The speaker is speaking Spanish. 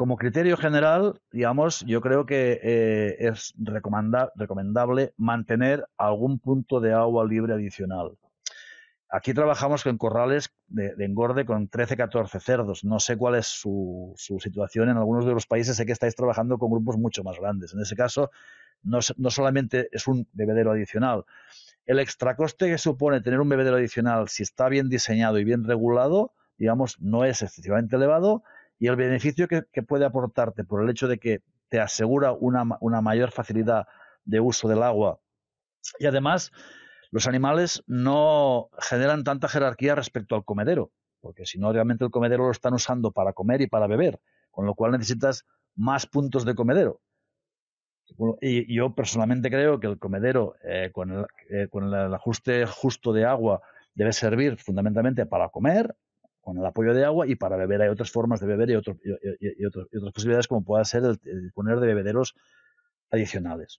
como criterio general, digamos, yo creo que eh, es recomendable mantener algún punto de agua libre adicional. Aquí trabajamos con corrales de, engorde con 13, 14 cerdos. No sé cuál es su, situación en algunos de los países. Sé que estáis trabajando con grupos mucho más grandes. En ese caso, no, no solamente es un bebedero adicional. El extracoste que supone tener un bebedero adicional, si está bien diseñado y bien regulado, digamos, no es excesivamente elevado y el beneficio que, puede aportarte por el hecho de que te asegura una, mayor facilidad de uso del agua y además los animales no generan tanta jerarquía respecto al comedero, porque si no realmente el comedero lo están usando para comer y para beber, con lo cual necesitas más puntos de comedero. Y yo personalmente creo que el comedero eh, con, el, eh, con el ajuste justo de agua debe servir fundamentalmente para comer, con el apoyo de agua y para beber hay otras formas de beber y, otras posibilidades como pueda ser el, poner de bebederos adicionales.